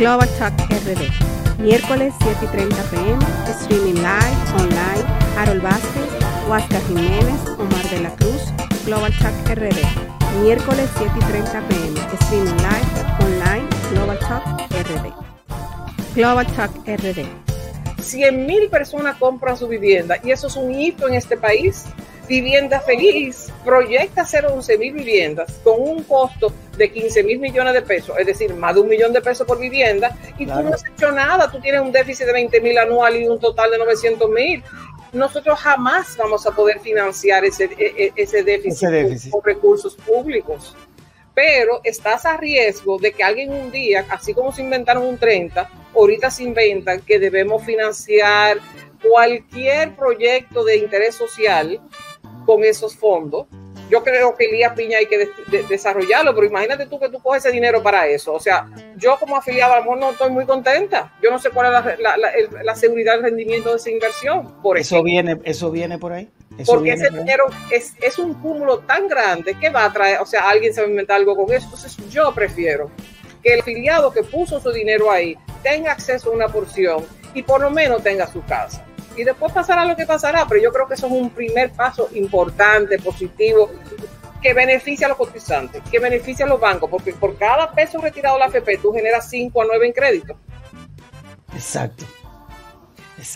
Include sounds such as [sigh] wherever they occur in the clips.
Global Talk RD. Miércoles 7 y 30 pm, streaming live, online, Harold Vázquez, Huáscar Jiménez, Omar de la Cruz, Global Talk RD. Miércoles 7 y 30 pm, streaming live, online, Global Talk RD. Global Talk RD. 100 mil personas compran su vivienda y eso es un hito en este país. Vivienda Feliz proyecta hacer 11 mil viviendas con un costo de 15 mil millones de pesos, es decir, más de un millón de pesos por vivienda, y tú no has hecho nada, tú tienes un déficit de 20 mil anual y un total de 900 mil. Nosotros jamás vamos a poder financiar ese, e, e, ese, déficit, ese déficit. con recursos públicos pero estás a riesgo de que alguien un día, así como se inventaron un 30, ahorita se inventan que debemos financiar cualquier proyecto de interés social con esos fondos. Yo creo que Elías Piña hay que desarrollarlo, pero imagínate tú que tú coges ese dinero para eso. O sea, yo como afiliado a lo mejor no estoy muy contenta. Yo no sé cuál es la, seguridad del rendimiento de esa inversión. Por eso viene, eso viene por ahí. porque ese dinero es, es, un cúmulo tan grande que va a traer, o sea, alguien se va a inventar algo con eso. Entonces yo prefiero que el afiliado que puso su dinero ahí tenga acceso a una porción y por lo menos tenga su casa y después pasará lo que pasará, pero yo creo que eso es un primer paso importante, positivo, que beneficia a los cotizantes, que beneficia a los bancos, porque por cada peso retirado de la AFP tú generas 5 a 9 en crédito. Exacto.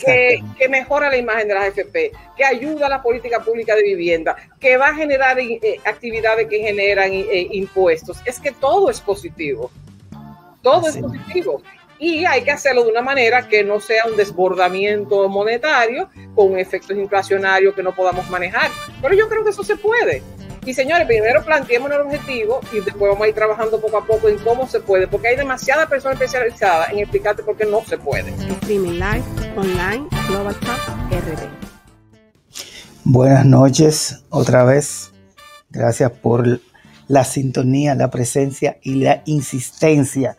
Que, que, mejora la imagen de las AFP, que ayuda a la política pública de vivienda, que va a generar eh, actividades que generan eh, impuestos. Es que todo es positivo. Todo es positivo y hay que hacerlo de una manera que no sea un desbordamiento monetario con efectos inflacionarios que no podamos manejar. Pero yo creo que eso se puede. Y señores, primero planteemos el objetivo y después vamos a ir trabajando poco a poco en cómo se puede, porque hay demasiadas personas especializadas en explicarte por qué no se puede. Streaming live, online, Global Talk, RD. Buenas noches, otra vez. Gracias por la sintonía, la presencia y la insistencia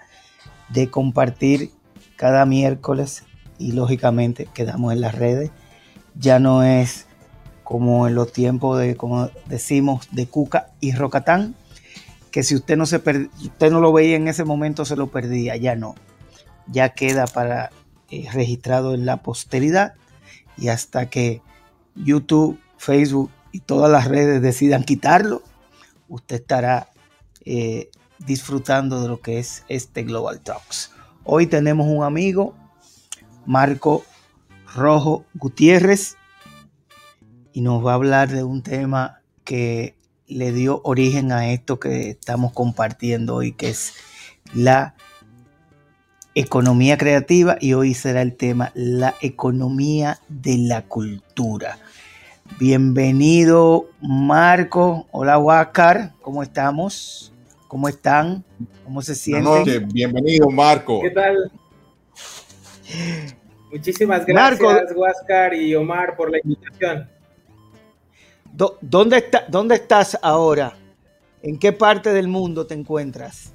de compartir cada miércoles y lógicamente quedamos en las redes. Ya no es como en los tiempos de, como decimos, de Cuca y Rocatán, que si usted no, se usted no lo veía en ese momento se lo perdía, ya no. Ya queda para eh, registrado en la posteridad y hasta que YouTube, Facebook y todas las redes decidan quitarlo, usted estará eh, disfrutando de lo que es este Global Talks. Hoy tenemos un amigo, Marco Rojo Gutiérrez, y nos va a hablar de un tema que le dio origen a esto que estamos compartiendo hoy, que es la economía creativa y hoy será el tema la economía de la cultura. Bienvenido Marco, hola Huáscar, ¿cómo estamos? ¿Cómo están? ¿Cómo se sienten? Bienvenido, Marco. ¿Qué tal? Muchísimas gracias, Huáscar y Omar, por la invitación. ¿Dónde, está, ¿Dónde estás ahora? ¿En qué parte del mundo te encuentras?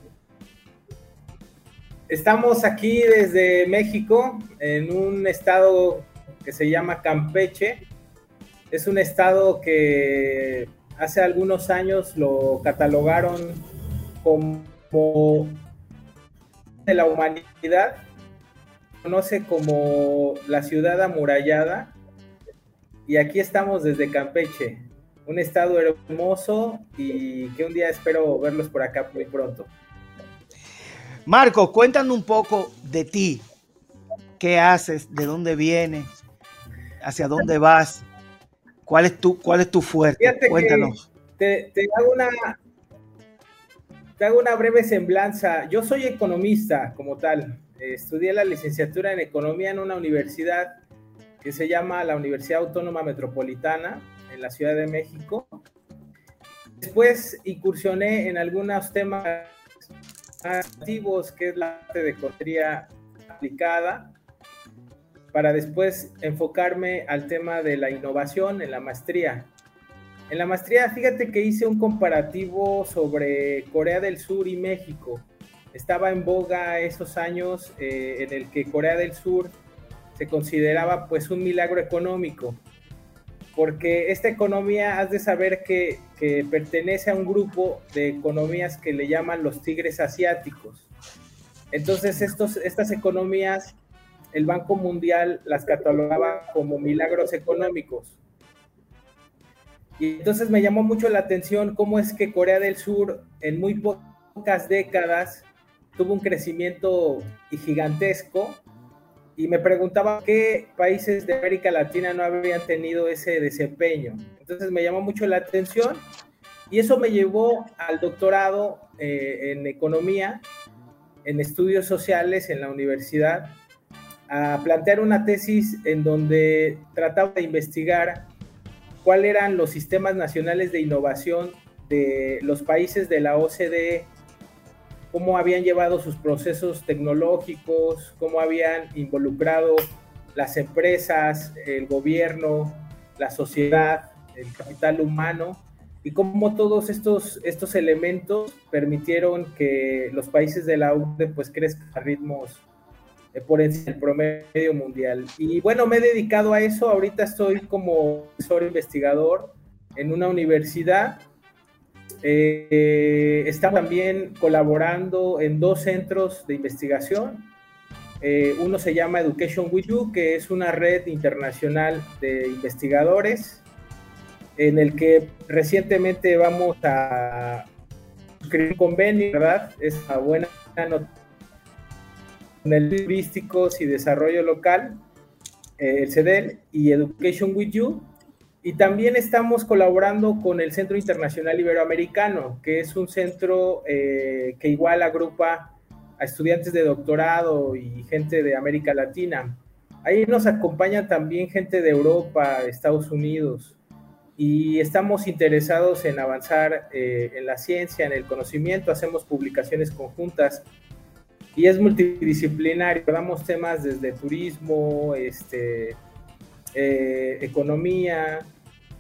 Estamos aquí desde México, en un estado que se llama Campeche. Es un estado que hace algunos años lo catalogaron como de la humanidad, conoce como la ciudad amurallada, y aquí estamos desde Campeche, un estado hermoso y que un día espero verlos por acá muy pronto. Marco, cuéntanos un poco de ti. ¿Qué haces? ¿De dónde vienes? ¿Hacia dónde vas? ¿Cuál es tu, cuál es tu fuerte? Cuéntanos. Te, te, hago una, te hago una breve semblanza. Yo soy economista como tal. estudié la licenciatura en economía en una universidad que se llama la Universidad Autónoma Metropolitana en la Ciudad de México. Después incursioné en algunos temas activos, que es la parte de economía aplicada, para después enfocarme al tema de la innovación en la maestría. En la maestría, fíjate que hice un comparativo sobre Corea del Sur y México. Estaba en boga esos años eh, en el que Corea del Sur se consideraba pues un milagro económico, porque esta economía, has de saber que, pertenece a un grupo de economías que le llaman los tigres asiáticos. Entonces estas economías, el Banco Mundial las catalogaba como milagros económicos. Y entonces me llamó mucho la atención cómo es que Corea del Sur en muy pocas décadas tuvo un crecimiento gigantesco y me preguntaba qué países de América Latina no habían tenido ese desempeño. Entonces me llamó mucho la atención y eso me llevó al doctorado eh, en economía, en estudios sociales en la universidad, a plantear una tesis en donde trataba de investigar cuáles eran los sistemas nacionales de innovación de los países de la OCDE, cómo habían llevado sus procesos tecnológicos, cómo habían involucrado las empresas, el gobierno, la sociedad, el capital humano y cómo todos estos, elementos permitieron que los países de la URSS pues crezcan a ritmos por encima del promedio mundial. Y bueno, me he dedicado a eso. Ahorita estoy como profesor investigador en una universidad. Eh, estamos también colaborando en dos centros de investigación. Eh, uno se llama Education With You, que es una red internacional de investigadores en el que recientemente vamos a suscribir un convenio, ¿verdad? Es una buena noticia turísticos y desarrollo local, eh, el CEDEL y Education with You. Y también estamos colaborando con el Centro Internacional Iberoamericano, que es un centro eh, que igual agrupa a estudiantes de doctorado y gente de América Latina. Ahí nos acompaña también gente de Europa, Estados Unidos, y estamos interesados en avanzar eh, en la ciencia, en el conocimiento, hacemos publicaciones conjuntas y es multidisciplinario. Damos temas desde turismo, este, eh, economía,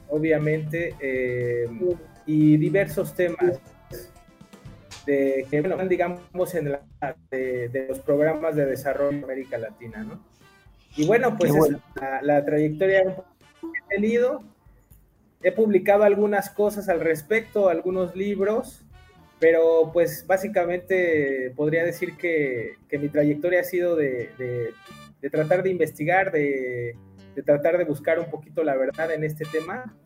obviamente, eh, y diversos temas de, que, bueno, digamos, en la, de, los programas de desarrollo de América Latina, ¿no? Y bueno, pues la, la, trayectoria que he tenido. He publicado algunas cosas al respecto, algunos libros, pero pues básicamente podría decir que, mi trayectoria ha sido de, tratar de investigar, de, tratar de buscar un poquito la verdad en este tema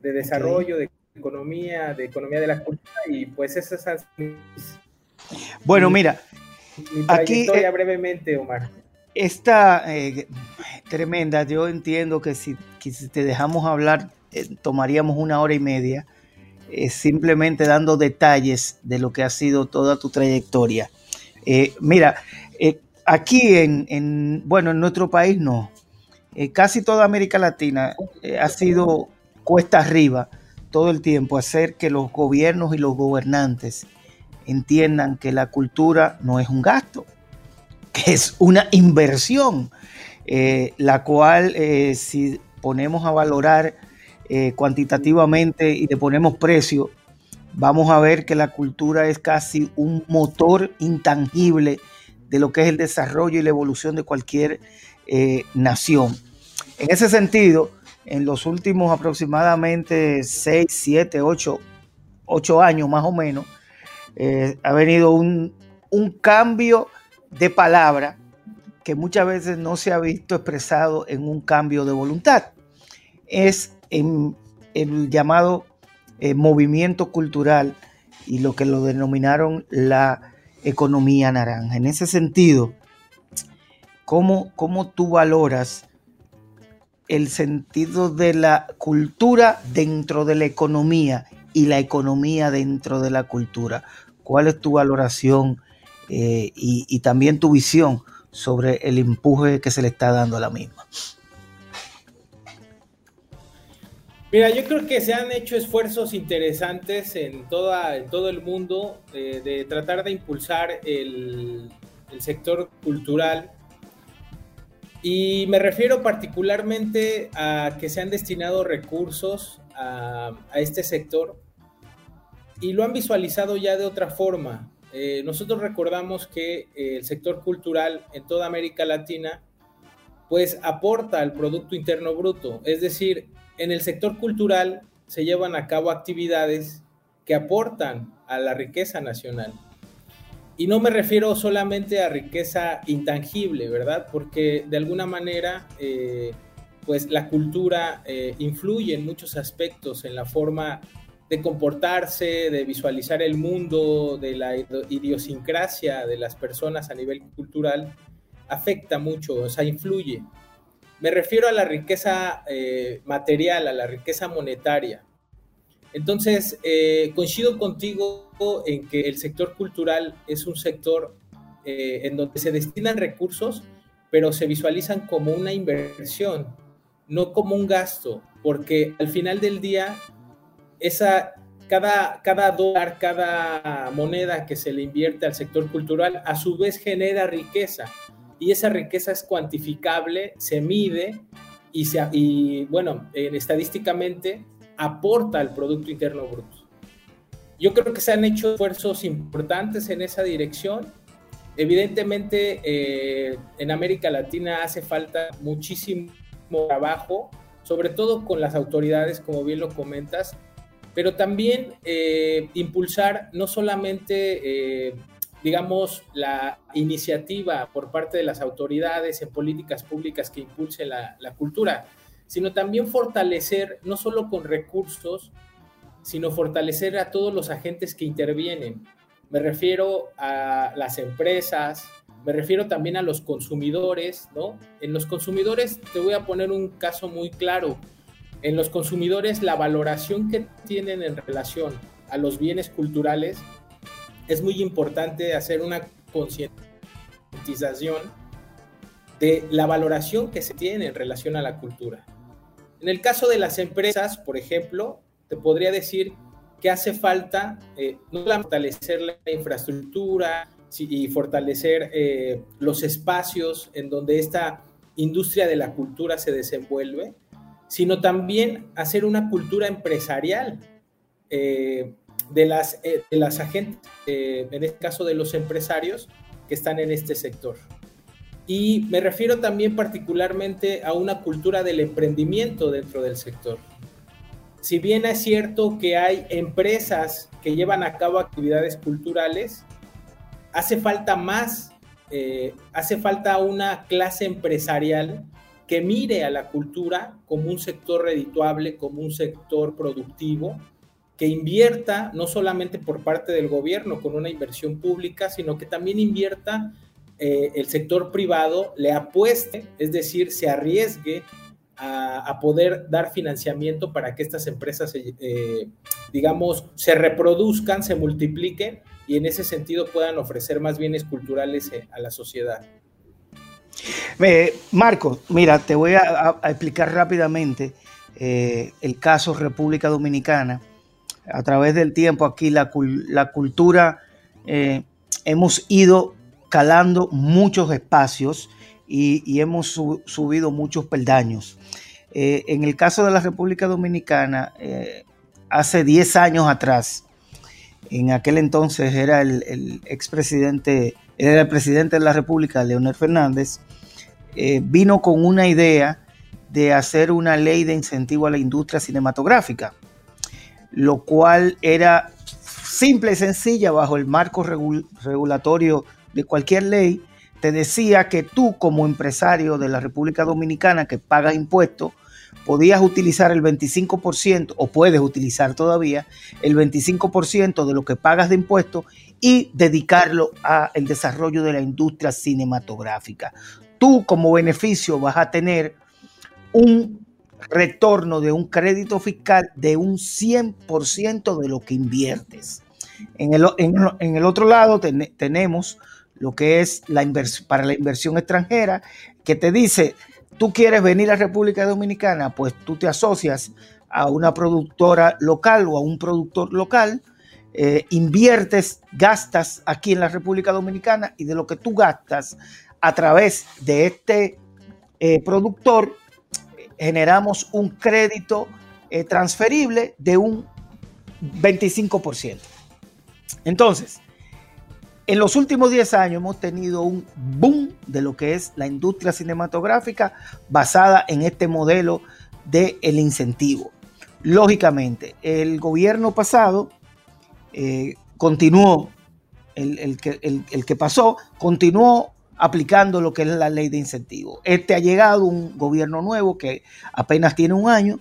de desarrollo, de economía, de economía de la cultura y pues esas son mis... Bueno, mira, mi trayectoria aquí, brevemente, Omar. Esta eh, tremenda, yo entiendo que si, si te dejamos hablar eh, tomaríamos una hora y media eh, simplemente dando detalles de lo que ha sido toda tu trayectoria. Eh, mira, eh, aquí en, bueno, en nuestro país no. casi toda América Latina ha sido cuesta arriba todo el tiempo hacer que los gobiernos y los gobernantes entiendan que la cultura no es un gasto, que es una inversión, la cual si ponemos a valorar eh, cuantitativamente y le ponemos precio, vamos a ver que la cultura es casi un motor intangible de lo que es el desarrollo y la evolución de cualquier eh, nación. En ese sentido, en los últimos aproximadamente 6, 7, 8, 8 años más o menos, eh, ha venido un, un cambio de palabra que muchas veces no se ha visto expresado en un cambio de voluntad. Es en el llamado eh, movimiento cultural y lo que lo denominaron la economía naranja. En ese sentido, ¿cómo, cómo tú valoras el sentido de la cultura dentro de la economía y la economía dentro de la cultura? ¿Cuál es tu valoración eh, y, y también tu visión sobre el empuje que se le está dando a la misma? Mira, yo creo que se han hecho esfuerzos interesantes en, toda, en todo el mundo de, tratar de impulsar el, sector cultural. Y me refiero particularmente a que se han destinado recursos a, este sector y lo han visualizado ya de otra forma. Eh, nosotros recordamos que el sector cultural en toda América Latina pues aporta al Producto Interno Bruto, es decir, en el sector cultural se llevan a cabo actividades que aportan a la riqueza nacional. Y no me refiero solamente a riqueza intangible, ¿verdad? Porque de alguna manera, eh, pues la cultura eh, influye en muchos aspectos, en la forma de comportarse, de visualizar el mundo, de la idiosincrasia de las personas a nivel cultural, afecta mucho, o sea, influye. Me refiero a la riqueza eh, material, a la riqueza monetaria. Entonces, eh, coincido contigo en que el sector cultural es un sector eh, en donde se destinan recursos, pero se visualizan como una inversión, no como un gasto, porque al final del día, cada dólar, cada moneda que se le invierte al sector cultural, a su vez genera riqueza, y esa riqueza es cuantificable, se mide y, se, y bueno, estadísticamente aporta al Producto Interno Bruto. Yo creo que se han hecho esfuerzos importantes en esa dirección. Evidentemente, eh, en América Latina hace falta muchísimo trabajo, sobre todo con las autoridades, como bien lo comentas, pero también eh, impulsar no solamente, eh, digamos, la iniciativa por parte de las autoridades en políticas públicas que impulsen la, la cultura, sino también fortalecer, no solo con recursos, sino fortalecer a todos los agentes que intervienen. Me refiero a las empresas, me refiero también a los consumidores, ¿no? En los consumidores te voy a poner un caso muy claro. En los consumidores la valoración que tienen en relación a los bienes culturales es muy importante hacer una concientización de la valoración que se tiene en relación a la cultura. En el caso de las empresas, por ejemplo, te podría decir que hace falta eh, no fortalecer la infraestructura y fortalecer eh, los espacios en donde esta industria de la cultura se desenvuelve, sino también hacer una cultura empresarial eh, de, las, de las agentes, en este caso de los empresarios que están en este sector. Y me refiero también particularmente a una cultura del emprendimiento dentro del sector. Si bien es cierto que hay empresas que llevan a cabo actividades culturales, hace falta más, eh, hace falta una clase empresarial que mire a la cultura como un sector redituable, como un sector productivo, que invierta no solamente por parte del gobierno con una inversión pública, sino que también invierta eh, el sector privado le apueste, es decir, se arriesgue a, poder dar financiamiento para que estas empresas, eh, digamos, se reproduzcan, se multipliquen y en ese sentido puedan ofrecer más bienes culturales eh, a la sociedad. Marco, mira, te voy a, explicar rápidamente el caso República Dominicana. A través del tiempo aquí la, cultura hemos ido calando muchos espacios y, hemos subido muchos peldaños. Eh, en el caso de la República Dominicana, eh, hace 10 años atrás, en aquel entonces era el, expresidente, era el presidente de la República, Leonel Fernández, eh, vino con una idea de hacer una ley de incentivo a la industria cinematográfica, lo cual era simple y sencilla bajo el marco regulatorio de cualquier ley, te decía que tú como empresario de la República Dominicana que paga impuestos, podías utilizar el 25% o puedes utilizar todavía el 25% de lo que pagas de impuestos y dedicarlo al desarrollo de la industria cinematográfica. Tú como beneficio vas a tener un retorno de un crédito fiscal de un 100% de lo que inviertes. En el, en el otro lado tenemos lo que es la para la inversión extranjera, que te dice, tú quieres venir a República Dominicana, pues tú te asocias a una productora local o a un productor local, eh, inviertes, gastas aquí en la República Dominicana y de lo que tú gastas a través de este eh, productor, generamos un crédito eh, transferible de un 25%. Entonces, en los últimos 10 años hemos tenido un boom de lo que es la industria cinematográfica basada en este modelo del el incentivo. Lógicamente, el gobierno pasado eh, continuó el, que, el, que pasó, continuó aplicando lo que es la ley de incentivos. Este ha llegado un gobierno nuevo que apenas tiene un año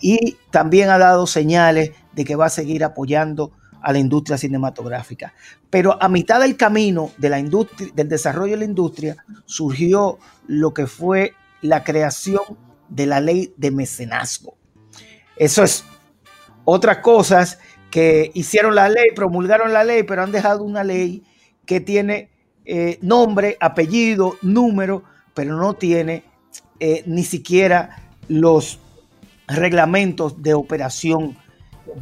y también ha dado señales de que va a seguir apoyando a la industria cinematográfica. Pero a mitad del camino del desarrollo de la industria surgió lo que fue la creación de la ley de mecenazgo. Eso es otras cosas que hicieron la ley, promulgaron la ley, pero han dejado una ley que tiene eh, nombre, apellido, número, pero no tiene eh, ni siquiera los reglamentos de operación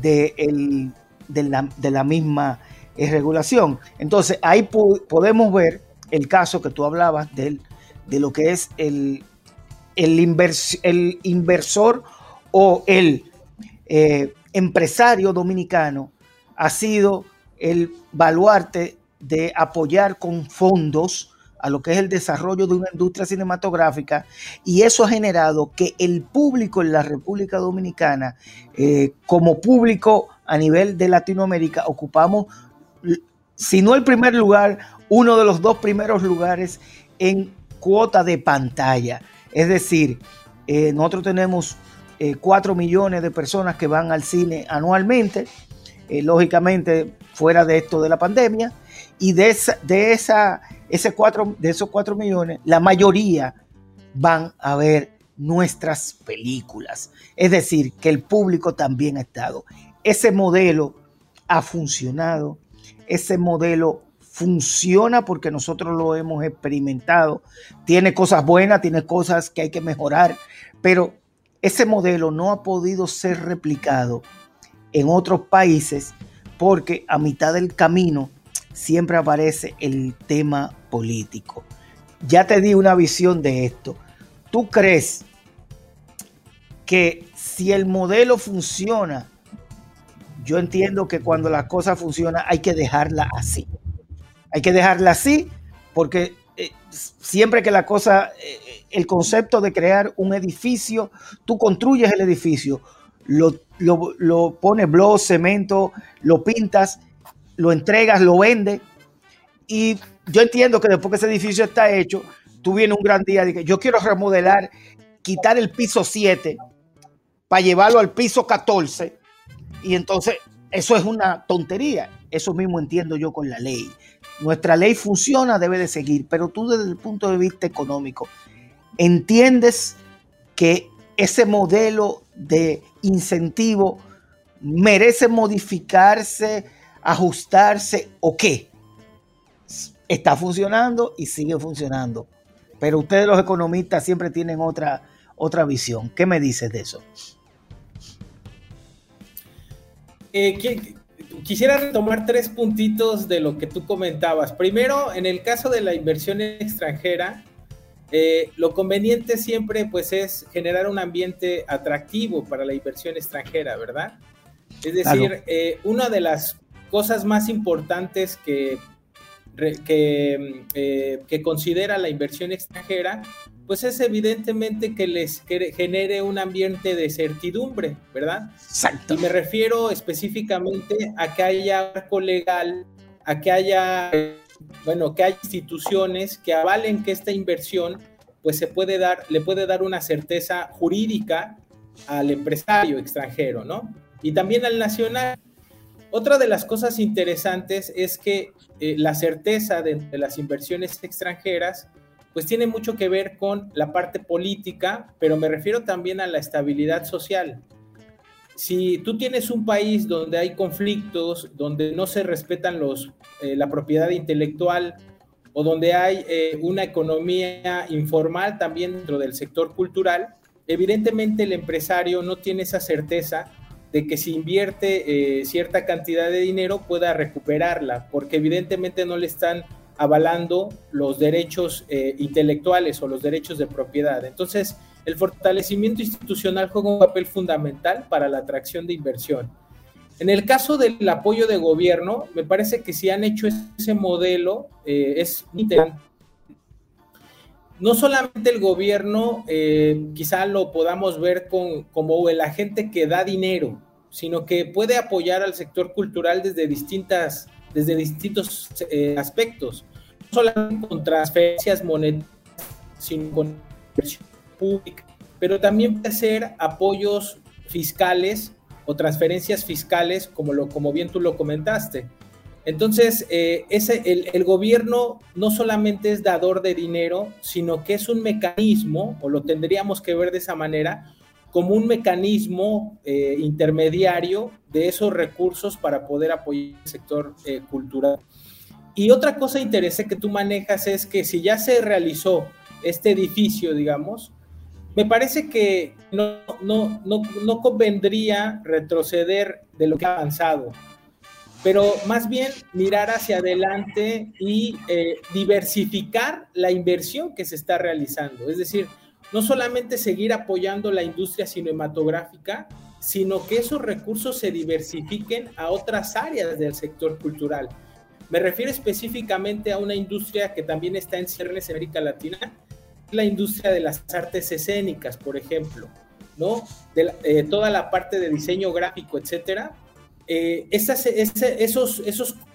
de, la, misma eh, regulación. Entonces ahí podemos ver el caso que tú hablabas de, de lo que es el inversor o el empresario dominicano ha sido el baluarte de apoyar con fondos a lo que es el desarrollo de una industria cinematográfica y eso ha generado que el público en la República Dominicana, eh, como público a nivel de Latinoamérica, ocupamos, si no el primer lugar, uno de los dos primeros lugares en cuota de pantalla. Es decir, eh, nosotros tenemos 4 eh, millones de personas que van al cine anualmente, eh, lógicamente fuera de esto de la pandemia, y de, esa, de, ese cuatro, esos 4 millones, la mayoría van a ver nuestras películas. Es decir, que el público también ha estado. Ese modelo ha funcionado, ese modelo funciona porque nosotros lo hemos experimentado. Tiene cosas buenas, tiene cosas que hay que mejorar, pero ese modelo no ha podido ser replicado en otros países porque a mitad del camino siempre aparece el tema político. Ya te di una visión de esto. ¿Tú crees que si el modelo funciona, yo entiendo que cuando la cosa funciona hay que dejarla así. Hay que dejarla así porque eh, siempre que la cosa, eh, el concepto de crear un edificio, tú construyes el edificio, lo, lo, pones blog, cemento, lo pintas, lo entregas, lo vendes. Y yo entiendo que después que ese edificio está hecho, tú vienes un gran día y dices, yo quiero remodelar, quitar el piso 7 para llevarlo al piso 14. Y entonces eso es una tontería. Eso mismo entiendo yo con la ley. Nuestra ley funciona, debe de seguir, pero tú desde el punto de vista económico, ¿entiendes que ese modelo de incentivo merece modificarse, ajustarse o qué? Está funcionando y sigue funcionando. Pero ustedes los economistas siempre tienen otra, otra visión. ¿Qué me dices de eso? Eh, quisiera retomar tres puntitos de lo que tú comentabas. Primero, en el caso de la inversión extranjera, eh, lo conveniente siempre pues es generar un ambiente atractivo para la inversión extranjera, ¿verdad? Es decir, eh, una de las cosas más importantes que, que, eh, que considera la inversión extranjera pues es evidentemente que les genere un ambiente de certidumbre, ¿verdad? Exacto. Y me refiero específicamente a que haya arco legal, a que haya, bueno, que haya instituciones que avalen que esta inversión, pues se puede dar, le puede dar una certeza jurídica al empresario extranjero, ¿no? Y también al nacional. Otra de las cosas interesantes es que eh, la certeza de las inversiones extranjeras pues tiene mucho que ver con la parte política, pero me refiero también a la estabilidad social. Si tú tienes un país donde hay conflictos, donde no se respetan los, eh, la propiedad intelectual o donde hay eh, una economía informal también dentro del sector cultural, evidentemente el empresario no tiene esa certeza de que si invierte eh, cierta cantidad de dinero pueda recuperarla, porque evidentemente no le están avalando los derechos eh, intelectuales o los derechos de propiedad. Entonces, el fortalecimiento institucional juega un papel fundamental para la atracción de inversión. En el caso del apoyo de gobierno, me parece que si han hecho ese modelo, eh, es interesante. No solamente el gobierno, eh, quizá lo podamos ver con, como el agente que da dinero, sino que puede apoyar al sector cultural desde distintas desde distintos eh, aspectos, no solamente con transferencias monetarias, sino con inversión pública, pero también puede ser apoyos fiscales o transferencias fiscales, como, lo, como bien tú lo comentaste. Entonces, eh, ese, el, gobierno no solamente es dador de dinero, sino que es un mecanismo, o lo tendríamos que ver de esa manera, como un mecanismo eh, intermediario de esos recursos para poder apoyar el sector eh, cultural. Y otra cosa interesante que tú manejas es que si ya se realizó este edificio, digamos, me parece que no, no, no, no convendría retroceder de lo que ha avanzado pero más bien mirar hacia adelante y eh, diversificar la inversión que se está realizando. Es decir, no solamente seguir apoyando la industria cinematográfica, sino que esos recursos se diversifiquen a otras áreas del sector cultural. Me refiero específicamente a una industria que también está en ciernes en América Latina, la industria de las artes escénicas, por ejemplo, ¿no? De eh, toda la parte de diseño gráfico, etcétera, eh, esos,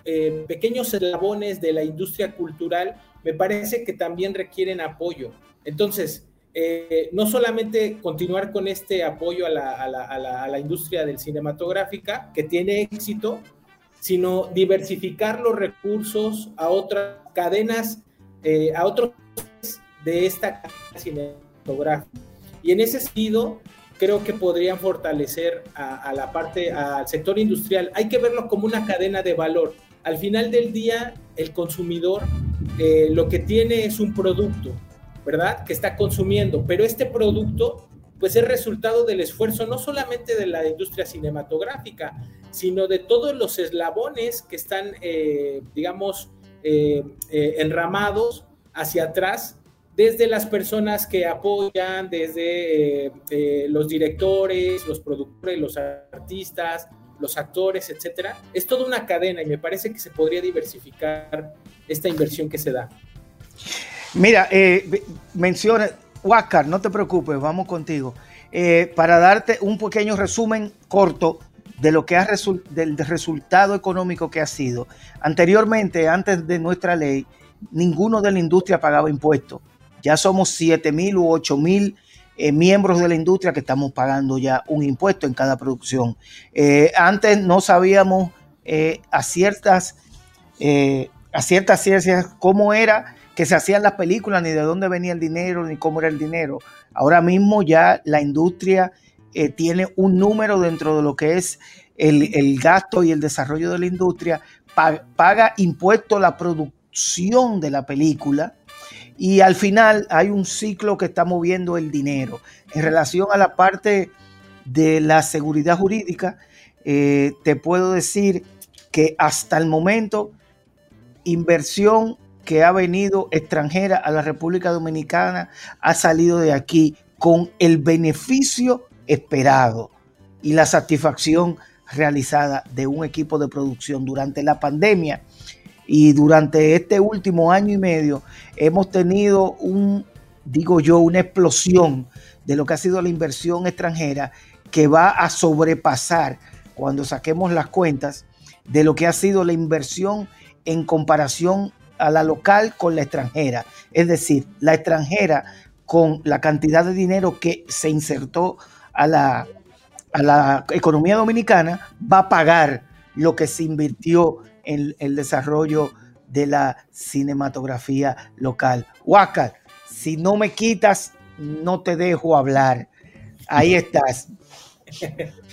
eh, pequeños eslabones de la industria cultural me parece que también requieren apoyo. Entonces, eh, no solamente continuar con este apoyo a la, industria del cinematográfica, que tiene éxito, sino diversificar los recursos a otras cadenas, a otros de esta cinematográfica. Y en ese sentido, creo que podrían fortalecer a, la parte, al sector industrial. Hay que verlo como una cadena de valor. Al final del día, el consumidor eh, lo que tiene es un producto, ¿verdad? Que está consumiendo, pero este producto pues es resultado del esfuerzo no solamente de la industria cinematográfica, sino de todos los eslabones que están, eh, digamos, eh, enramados hacia atrás desde las personas que apoyan, desde eh, eh, los directores, los productores, los artistas, los actores, etcétera. Es toda una cadena y me parece que se podría diversificar esta inversión que se da. Mira, eh, menciona, Huáscar, no te preocupes, vamos contigo. Eh, para darte un pequeño resumen corto de lo que ha del resultado económico que ha sido. Anteriormente, antes de nuestra ley, ninguno de la industria pagaba impuestos ya somos 7 mil u 8 mil eh, miembros de la industria que estamos pagando ya un impuesto en cada producción. Eh, antes no sabíamos eh, a ciertas a ciertas ciencias cómo era que se hacían las películas, ni de dónde venía el dinero, ni cómo era el dinero. Ahora mismo ya la industria tiene un número dentro de lo que es el, gasto y el desarrollo de la industria, paga impuesto la producción de la película, y al final hay un ciclo que está moviendo el dinero. En relación a la parte de la seguridad jurídica, eh, te puedo decir que hasta el momento inversión que ha venido extranjera a la República Dominicana ha salido de aquí con el beneficio esperado y la satisfacción realizada de un equipo de producción durante la pandemia y durante este último año y medio hemos tenido un, digo yo, una explosión de lo que ha sido la inversión extranjera que va a sobrepasar cuando saquemos las cuentas de lo que ha sido la inversión en comparación a la local con la extranjera. Es decir, la extranjera con la cantidad de dinero que se insertó a la, a la economía dominicana va a pagar lo que se invirtió en el desarrollo de la cinematografía local. Huáscar, si no me quitas, no te dejo hablar. Ahí estás. [laughs]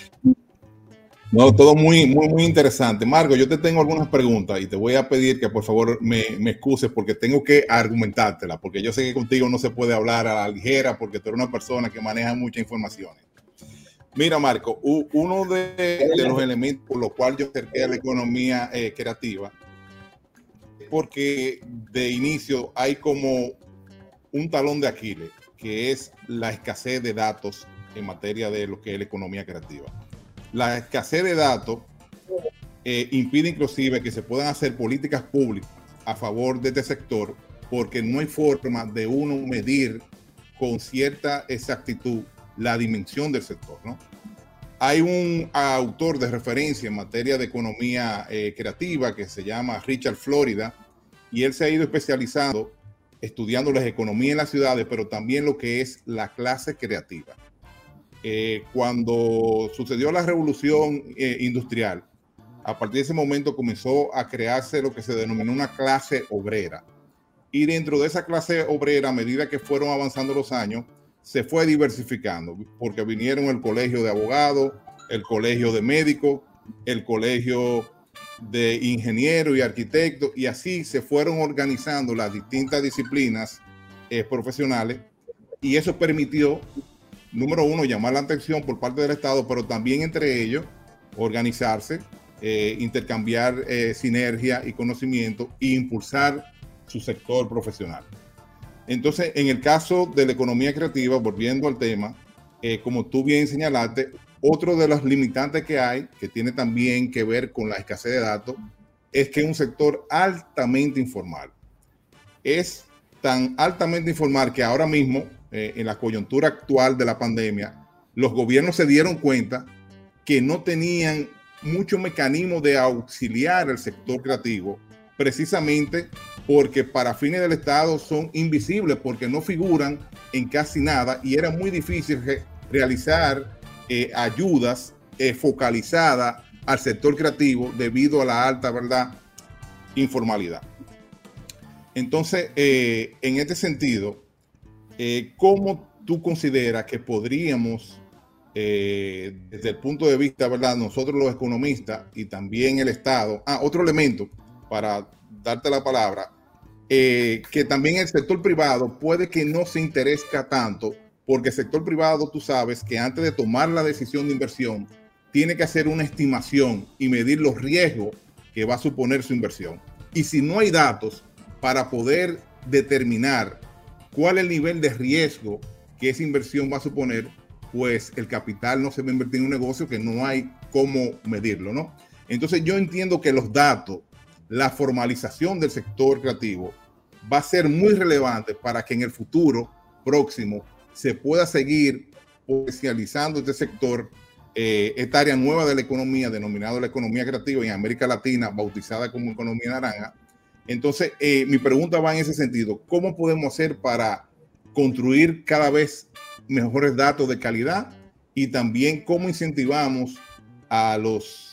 No, todo muy, muy, muy interesante. Margo, yo te tengo algunas preguntas y te voy a pedir que por favor me, me excuses porque tengo que argumentártela, porque yo sé que contigo no se puede hablar a la ligera porque tú eres una persona que maneja muchas informaciones. Mira, Marco, uno de, los elementos por los cuales yo acerqué a la economía eh, creativa es porque de inicio hay como un talón de Aquiles, que es la escasez de datos en materia de lo que es la economía creativa. La escasez de datos eh, impide inclusive que se puedan hacer políticas públicas a favor de este sector porque no hay forma de uno medir con cierta exactitud la dimensión del sector, ¿no? hay un autor de referencia en materia de economía eh, creativa que se llama Richard Florida y él se ha ido especializando estudiando la economía en las ciudades, pero también lo que es la clase creativa. Eh, cuando sucedió la revolución eh, industrial, a partir de ese momento comenzó a crearse lo que se denominó una clase obrera. Y dentro de esa clase obrera, a medida que fueron avanzando los años, se fue diversificando, porque vinieron el colegio de abogados, el colegio de médicos, el colegio de ingenieros y arquitectos, y así se fueron organizando las distintas disciplinas eh, profesionales, y eso permitió, número uno, llamar la atención por parte del Estado, pero también entre ellos organizarse, eh, intercambiar eh, sinergia y conocimiento e impulsar su sector profesional. Entonces, en el caso de la economía creativa, volviendo al tema, eh, como tú bien señalaste, otro de los limitantes que hay, que tiene también que ver con la escasez de datos, es que es un sector altamente informal. Es tan altamente informal que ahora mismo, eh, en la coyuntura actual de la pandemia, los gobiernos se dieron cuenta que no tenían mucho mecanismo de auxiliar al sector creativo, precisamente porque para fines del Estado son invisibles porque no figuran en casi nada y era muy difícil realizar eh, ayudas eh, focalizadas al sector creativo debido a la alta, ¿verdad?, informalidad. Entonces, eh, en este sentido, ¿cómo tú consideras que podríamos, desde el punto de vista, ¿verdad?, nosotros los economistas y también el Estado, ah, otro elemento para darte la palabra, eh, que también el sector privado puede que no se interese tanto, porque el sector privado, tú sabes que antes de tomar la decisión de inversión, tiene que hacer una estimación y medir los riesgos que va a suponer su inversión. Y si no hay datos para poder determinar cuál es el nivel de riesgo que esa inversión va a suponer, pues el capital no se va a invertir en un negocio que no hay cómo medirlo, ¿no? Entonces yo entiendo que los datos la formalización del sector creativo va a ser muy relevante para que en el futuro próximo se pueda seguir potencializando este sector, eh, esta área nueva de la economía, denominada la economía creativa en América Latina, bautizada como economía naranja. Entonces, eh, mi pregunta va en ese sentido, ¿cómo podemos hacer para construir cada vez mejores datos de calidad y también cómo incentivamos a los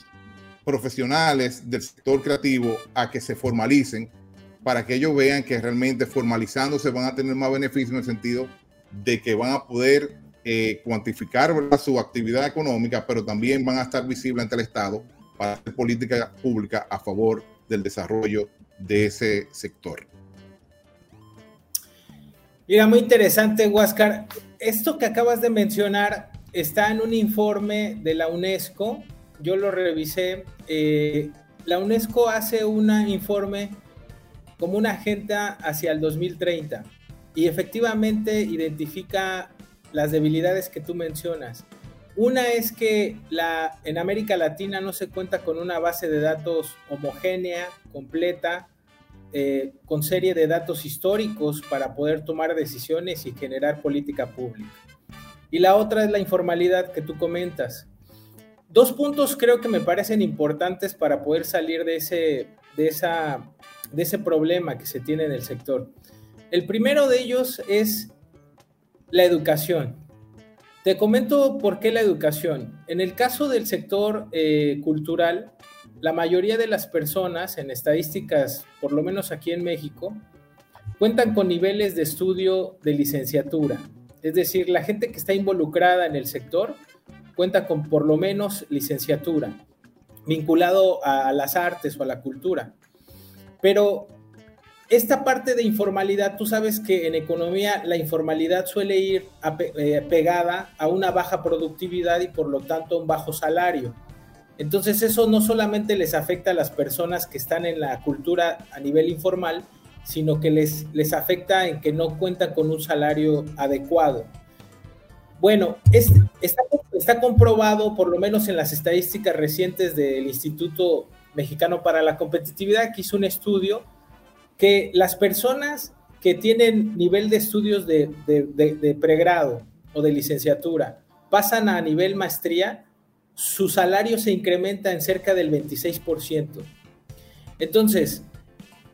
profesionales del sector creativo a que se formalicen para que ellos vean que realmente formalizándose van a tener más beneficios en el sentido de que van a poder eh, cuantificar su actividad económica, pero también van a estar visibles ante el Estado para hacer política pública a favor del desarrollo de ese sector. Mira, muy interesante, Huáscar. Esto que acabas de mencionar está en un informe de la UNESCO yo lo revisé. Eh, la UNESCO hace un informe como una agenda hacia el 2030 y efectivamente identifica las debilidades que tú mencionas. Una es que en América Latina no se cuenta con una base de datos homogénea, completa, eh, con serie de datos históricos para poder tomar decisiones y generar política pública. Y la otra es la informalidad que tú comentas. Dos puntos creo que me parecen importantes para poder salir de ese, de, esa, de ese problema que se tiene en el sector. El primero de ellos es la educación. Te comento por qué la educación. En el caso del sector eh, cultural, la mayoría de las personas en estadísticas, por lo menos aquí en México, cuentan con niveles de estudio de licenciatura. Es decir, la gente que está involucrada en el sector cuenta con por lo menos licenciatura vinculado a las artes o a la cultura. Pero esta parte de informalidad, tú sabes que en economía la informalidad suele ir eh, pegada a una baja productividad y por lo tanto un bajo salario. Entonces eso no solamente les afecta a las personas que están en la cultura a nivel informal, sino que les, les afecta en que no cuentan con un salario adecuado. Bueno, está, comprobado, por lo menos en las estadísticas recientes del Instituto Mexicano para la Competitividad, que hizo un estudio, que las personas que tienen nivel de estudios de, pregrado o de licenciatura pasan a nivel maestría, su salario se incrementa en cerca del 26%. Entonces,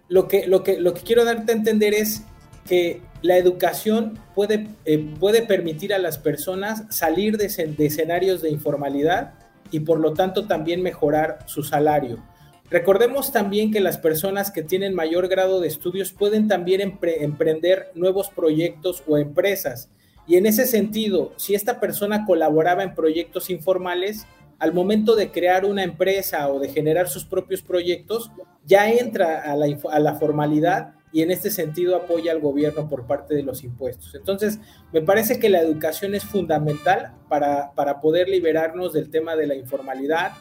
lo que, lo que, lo que quiero darte a entender es que la educación puede, eh, puede permitir a las personas salir de, escenarios de informalidad y por lo tanto también mejorar su salario. Recordemos también que las personas que tienen mayor grado de estudios pueden también emprender nuevos proyectos o empresas. Y en ese sentido, si esta persona colaboraba en proyectos informales, al momento de crear una empresa o de generar sus propios proyectos, ya entra a la, a la formalidad y en este sentido apoya al gobierno por parte de los impuestos. Entonces, me parece que la educación es fundamental para, para poder liberarnos del tema de la informalidad,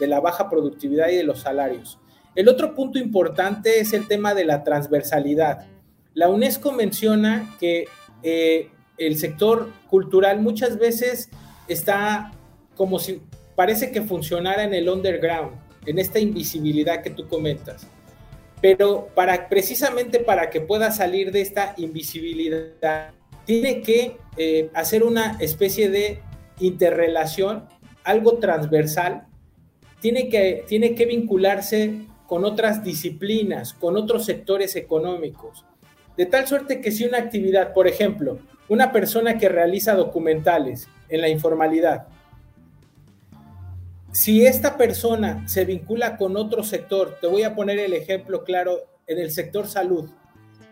de la baja productividad y de los salarios. El otro punto importante es el tema de la transversalidad. La UNESCO menciona que eh, el sector cultural muchas veces está como si parece que funcionara en el underground, en esta invisibilidad que tú comentas. Pero para, precisamente para que pueda salir de esta invisibilidad, tiene que eh, hacer una especie de interrelación, algo transversal, tiene que, tiene que vincularse con otras disciplinas, con otros sectores económicos. De tal suerte que si una actividad, por ejemplo, una persona que realiza documentales en la informalidad, si esta persona se vincula con otro sector, te voy a poner el ejemplo claro en el sector salud.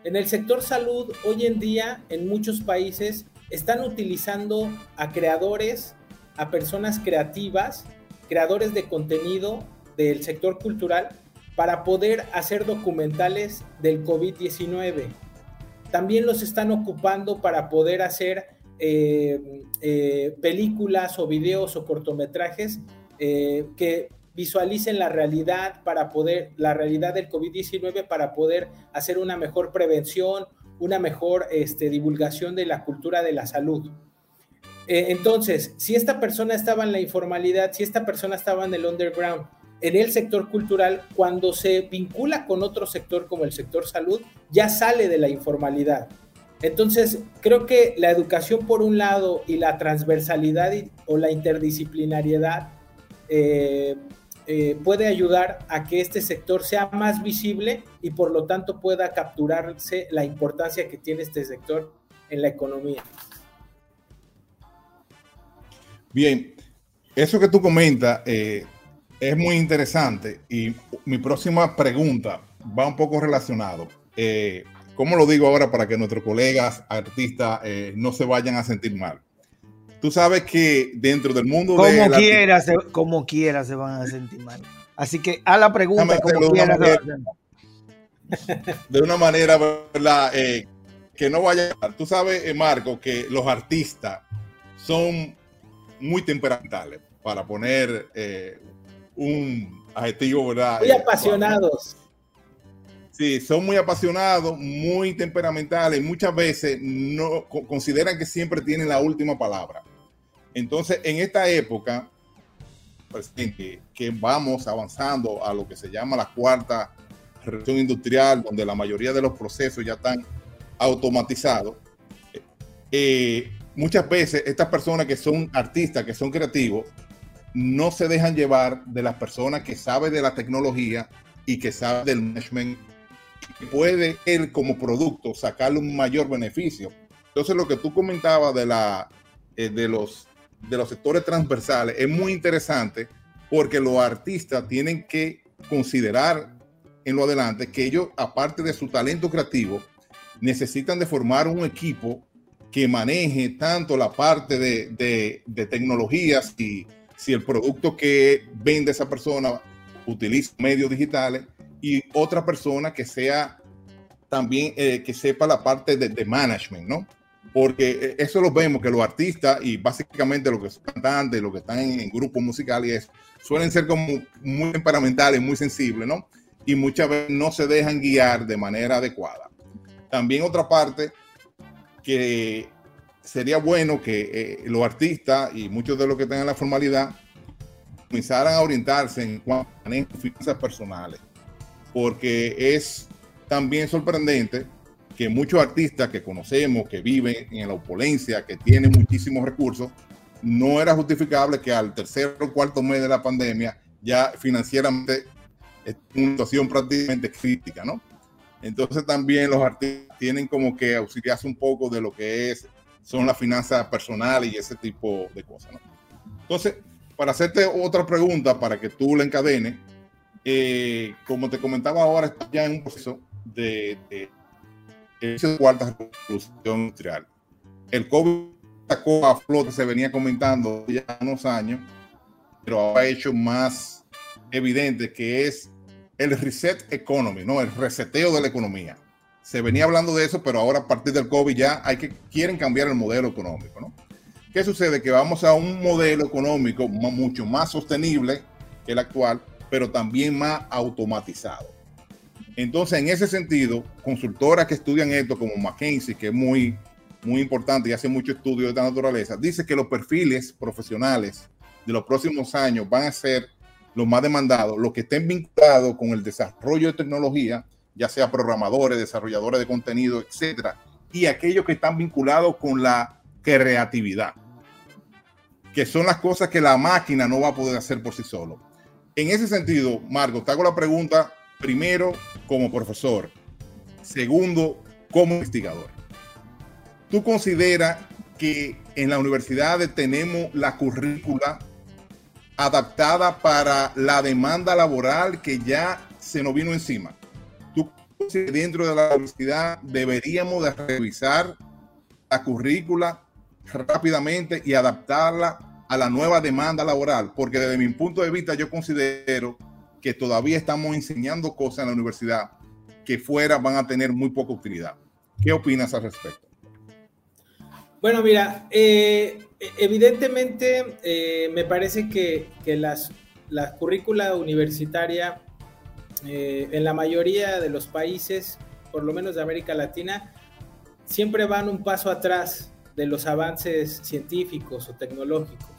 En el sector salud, hoy en día, en muchos países, están utilizando a creadores, a personas creativas, creadores de contenido del sector cultural, para poder hacer documentales del COVID-19. También los están ocupando para poder hacer eh, eh, películas o videos o cortometrajes eh, que visualicen la realidad para poder, la realidad del COVID-19 para poder hacer una mejor prevención, una mejor este, divulgación de la cultura de la salud. Eh, entonces, si esta persona estaba en la informalidad, si esta persona estaba en el underground, en el sector cultural, cuando se vincula con otro sector como el sector salud, ya sale de la informalidad. Entonces, creo que la educación por un lado y la transversalidad o la interdisciplinariedad eh, eh, puede ayudar a que este sector sea más visible y por lo tanto pueda capturarse la importancia que tiene este sector en la economía. Bien, eso que tú comentas eh, es muy interesante y mi próxima pregunta va un poco relacionado. ¿Cómo lo digo ahora para que nuestros colegas artistas no se vayan a sentir mal? Tú sabes que dentro del mundo como de quiera se, como quiera se van a sentir mal. Así que a la pregunta como quiera de una manera ¿verdad? Eh, que no vaya tú sabes eh, Marco que los artistas son muy temperamentales para poner eh, un adjetivo verdad muy apasionados. Sí, son muy apasionados, muy temperamentales. Y muchas veces no consideran que siempre tienen la última palabra. Entonces, en esta época, que, que, vamos avanzando a lo que se llama la cuarta revolución industrial, donde la mayoría de los procesos ya están automatizados, eh, muchas veces estas personas que son artistas, que son creativos, no se dejan llevar de las personas que saben de la tecnología y que saben del management, que puede él como producto sacarle un mayor beneficio. Entonces, lo que tú comentabas de, la, eh, de los de los sectores transversales es muy interesante porque los artistas tienen que considerar en lo adelante que ellos, aparte de su talento creativo, necesitan de formar un equipo que maneje tanto la parte de, tecnologías y si el producto que vende esa persona utiliza medios digitales y otra persona que sea también eh, que sepa la parte de, de management, ¿no? Porque eh, eso lo vemos que los artistas y básicamente los que son cantantes, los que están en, grupos musicales, suelen ser como muy temperamentales, muy sensibles, ¿no? Y muchas veces no se dejan guiar de manera adecuada. También otra parte que sería bueno que eh, los artistas y muchos de los que en la formalidad comenzaran a orientarse en cuanto a finanzas personales, porque es también sorprendente que muchos artistas que conocemos, que viven en la opulencia, que tienen muchísimos recursos, no era justificable que al tercer o cuarto mes de la pandemia ya financieramente es una situación prácticamente crítica, ¿no? Entonces también los artistas tienen como que auxiliarse un poco de lo que es, son las finanzas personales y ese tipo de cosas. Entonces, para hacerte otra pregunta, para que tú la encadenes, eh, como te comentaba ahora, ya en un proceso de, de cuarta revolución industrial. El COVID sacó a flote, se venía comentando ya unos años, pero ha hecho más evidente que es el reset economy, ¿no? El reseteo de la economía. Se venía hablando de eso, pero ahora a partir del COVID ya hay que, quieren cambiar el modelo económico, ¿no? ¿Qué sucede? Que vamos a un modelo económico mucho más sostenible que el actual, pero también más automatizado. Entonces, en ese sentido, consultoras que estudian esto, como McKinsey, que es muy, muy importante y hace mucho estudio de esta naturaleza, dice que los perfiles profesionales de los próximos años van a ser los más demandados, los que estén vinculados con el desarrollo de tecnología, ya sea programadores, desarrolladores de contenido, etcétera, y aquellos que están vinculados con la creatividad, que son las cosas que la máquina no va a poder hacer por sí solo. En ese sentido, Marco, te hago la pregunta primero como profesor, segundo como investigador. ¿Tú consideras que en la universidad tenemos la currícula adaptada para la demanda laboral que ya se nos vino encima. ¿Tú dentro de la universidad deberíamos de revisar la currícula rápidamente y adaptarla a la nueva demanda laboral? Porque desde mi punto de vista yo considero que todavía estamos enseñando cosas en la universidad que fuera van a tener muy poca utilidad. ¿Qué opinas al respecto? Bueno, mira, eh, evidentemente eh, me parece que, que las, la currícula universitaria eh, en la mayoría de los países, por lo menos de América Latina, siempre van un paso atrás de los avances científicos o tecnológicos.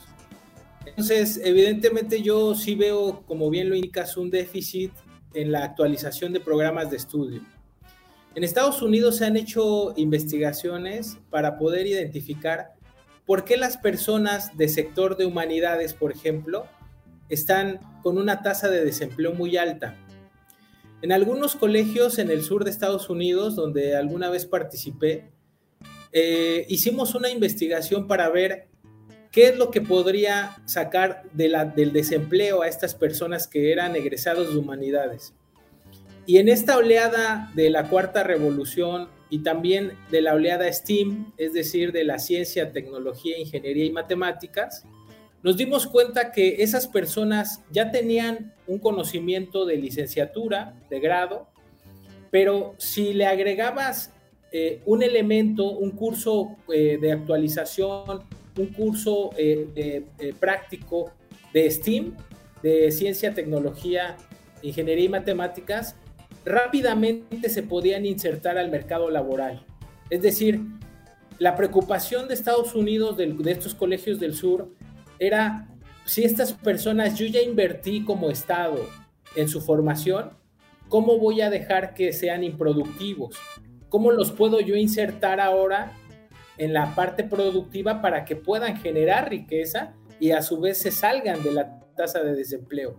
Entonces, evidentemente yo sí veo, como bien lo indicas, un déficit en la actualización de programas de estudio. En Estados Unidos se han hecho investigaciones para poder identificar por qué las personas de sector de humanidades, por ejemplo, están con una tasa de desempleo muy alta. En algunos colegios en el sur de Estados Unidos, donde alguna vez participé, eh, hicimos una investigación para ver qué es lo que podría sacar del desempleo a estas personas que eran egresados de humanidades. Y en esta oleada de la cuarta revolución y también de la oleada STEAM, es decir, de la ciencia, tecnología, ingeniería y matemáticas, nos dimos cuenta que esas personas ya tenían un conocimiento de licenciatura, de grado, pero si le agregabas eh, un elemento, un curso eh, de actualización, un curso eh, práctico de STEAM, de ciencia, tecnología, ingeniería y matemáticas, rápidamente se podían insertar al mercado laboral. Es decir, la preocupación de Estados Unidos, de, estos colegios del sur, era si estas personas, yo ya invertí como Estado en su formación, ¿cómo voy a dejar que sean improductivos? ¿Cómo los puedo yo insertar ahora en la parte productiva para que puedan generar riqueza y a su vez se salgan de la tasa de desempleo?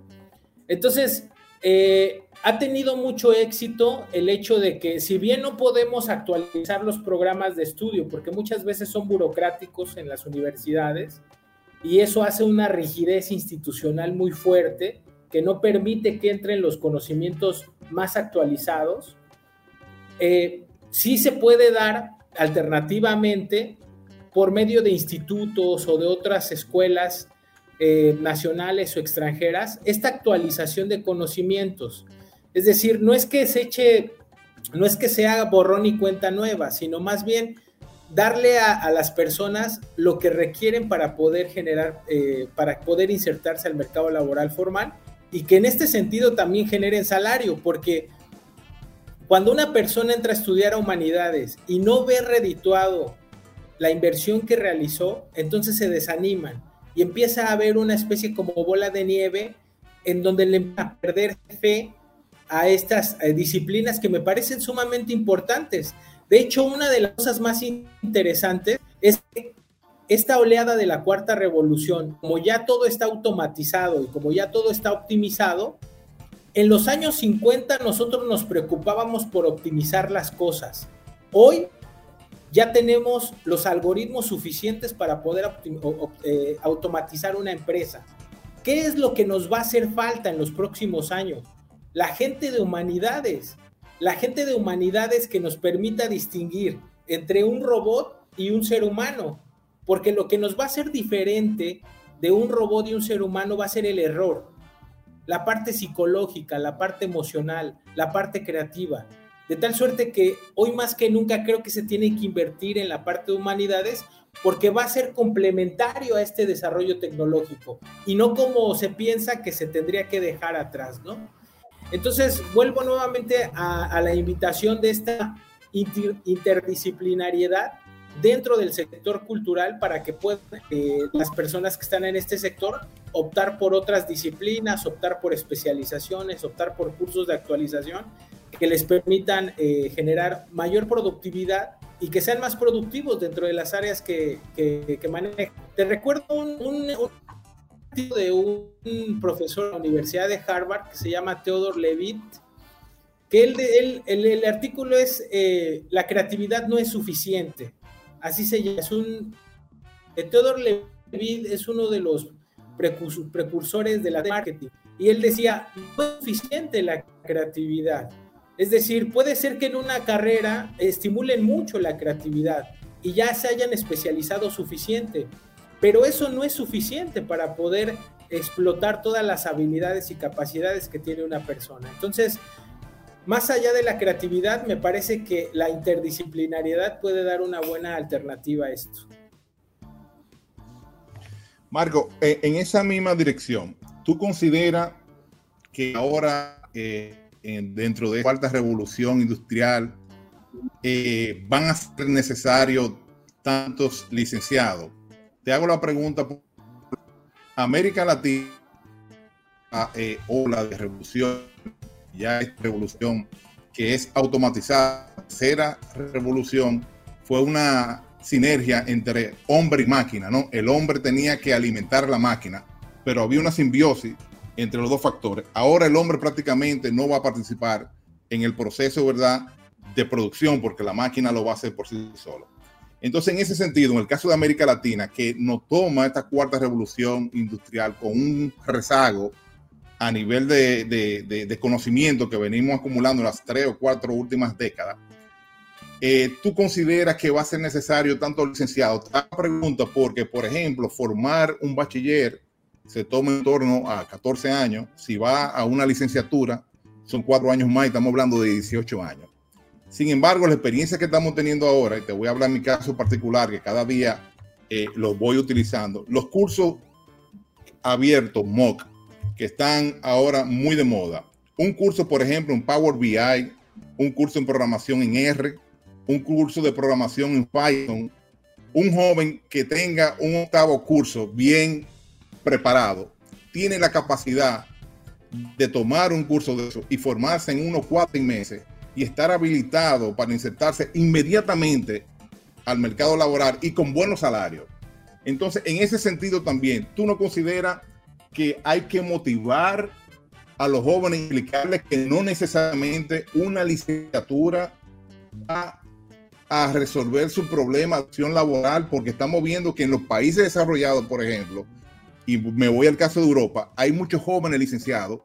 Entonces, eh, ha tenido mucho éxito el hecho de que si bien no podemos actualizar los programas de estudio, porque muchas veces son burocráticos en las universidades, y eso hace una rigidez institucional muy fuerte que no permite que entren los conocimientos más actualizados, eh, sí se puede dar alternativamente por medio de institutos o de otras escuelas eh, nacionales o extranjeras esta actualización de conocimientos. Es decir, no es que se eche, no es que se haga borrón y cuenta nueva, sino más bien darle a, las personas lo que requieren para poder generar, eh, para poder insertarse al mercado laboral formal y que en este sentido también generen salario, porque cuando una persona entra a estudiar a humanidades y no ve redituado la inversión que realizó, entonces se desaniman y empieza a haber una especie como bola de nieve en donde le va a perder fe a estas eh, disciplinas que me parecen sumamente importantes. De hecho, una de las cosas más interesantes es esta oleada de la cuarta revolución, como ya todo está automatizado y como ya todo está optimizado, en los años 50 nosotros nos preocupábamos por optimizar las cosas. Hoy ya tenemos los algoritmos suficientes para poder eh, automatizar una empresa. ¿Qué es lo que nos va a hacer falta en los próximos años? La gente de humanidades. La gente de humanidades que nos permita distinguir entre un robot y un ser humano. Porque lo que nos va a hacer diferente de un robot y un ser humano va a ser el error la parte psicológica, la parte emocional, la parte creativa. De tal suerte que hoy más que nunca creo que se tiene que invertir en la parte de humanidades porque va a ser complementario a este desarrollo tecnológico y no como se piensa que se tendría que dejar atrás, ¿no? Entonces, vuelvo nuevamente a, la invitación de esta interdisciplinariedad dentro del sector cultural para que puedan eh, las personas que están en este sector optar por otras disciplinas, optar por especializaciones, optar por cursos de actualización que les permitan eh, generar mayor productividad y que sean más productivos dentro de las áreas que, que, manejan. Te recuerdo un, un, de un profesor de la Universidad de Harvard que se llama Theodore Levitt, que él, el artículo es eh, La creatividad no es suficiente así se llama, es un, Theodore Levitt es uno de los precursores de la marketing, y él decía, no es suficiente la creatividad, es decir, puede ser que en una carrera estimulen mucho la creatividad y ya se hayan especializado suficiente, pero eso no es suficiente para poder explotar todas las habilidades y capacidades que tiene una persona. Entonces, más allá de la creatividad, me parece que la interdisciplinariedad puede dar una buena alternativa a esto. Marco, eh, en esa misma dirección, ¿tú consideras que ahora, eh, dentro de esta revolución industrial, eh, van a ser necesarios tantos licenciados? Te hago la pregunta, América Latina, ola de revolución ya es revolución que es automatizada. Tercera revolución fue una sinergia entre hombre y máquina, ¿no? El hombre tenía que alimentar la máquina, pero había una simbiosis entre los dos factores. Ahora el hombre prácticamente no va a participar en el proceso, ¿verdad?, de producción porque la máquina lo va a hacer por sí solo. Entonces, en ese sentido, en el caso de América Latina, que no toma esta cuarta revolución industrial con un rezago a nivel de, conocimiento que venimos acumulando en las tres o cuatro últimas décadas, eh, ¿tú consideras que va a ser necesario tanto licenciado? Te pregunta porque, por ejemplo, formar un bachiller se toma en torno a 14 años. Si va a una licenciatura, son cuatro años más y estamos hablando de 18 años. Sin embargo, la experiencia que estamos teniendo ahora, y te voy a hablar en mi caso particular, que cada día eh, lo voy utilizando, los cursos abiertos, MOOC, que están ahora muy de moda. Un curso, por ejemplo, en Power BI, un curso en programación en R, un curso de programación en Python, un joven que tenga un octavo curso bien preparado, tiene la capacidad de tomar un curso de eso y formarse en unos cuatro meses y estar habilitado para insertarse inmediatamente al mercado laboral y con buenos salarios. Entonces, en ese sentido también, ¿tú no consideras que hay que motivar a los jóvenes y explicarles que no necesariamente una licenciatura a resolver su problema de acción laboral, porque estamos viendo que en los países desarrollados, por ejemplo, y me voy al caso de Europa, hay muchos jóvenes licenciados